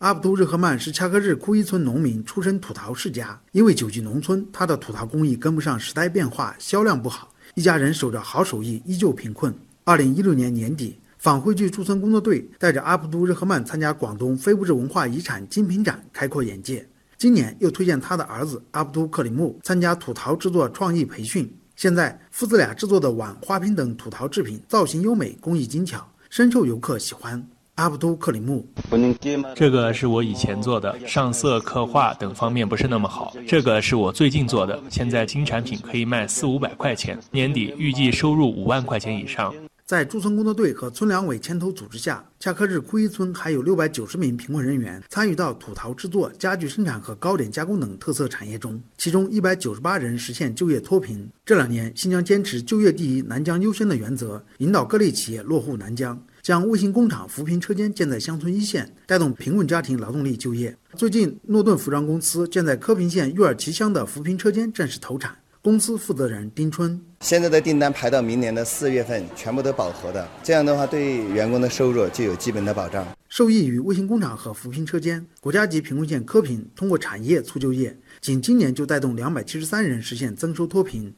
阿卜杜日赫曼是恰克日库伊村农民，出身土陶世家。因为久居农村，他的土陶工艺跟不上时代变化，销量不好，一家人守着好手艺，依旧贫困。二零一六年年底，访汇聚驻村工作队带着阿卜杜日赫曼参加广东非物质文化遗产精品展，开阔眼界。今年又推荐他的儿子阿卜杜克里木参加土陶制作创意培训。现在父子俩制作的碗、花瓶等土陶制品造型优美，工艺精巧，深受游客喜欢。阿卜杜克里木，这个是我以前做的，上色、刻画等方面不是那么好。这个是我最近做的，现在新产品可以卖四五百块钱，年底预计收入五万块钱以上。在驻村工作队和村两委牵头组织下，恰克日库伊村还有六百九十名贫困人员参与到土陶制作、家具生产和糕点加工等特色产业中，其中一百九十八人实现就业脱贫。这两年，新疆坚持就业第一、南疆优先的原则，引导各类企业落户南疆。将卫星工厂扶贫车间建在乡村一线，带动贫困家庭劳动力就业。最近，诺顿服装公司建在科平县玉尔旗乡的扶贫车间正式投产。公司负责人丁春：现在的订单排到明年的四月份，全部都饱和的。这样的话，对员工的收入就有基本的保障。受益于卫星工厂和扶贫车间，国家级贫困县科平通过产业促就业，仅今年就带动两百七十三人实现增收脱贫。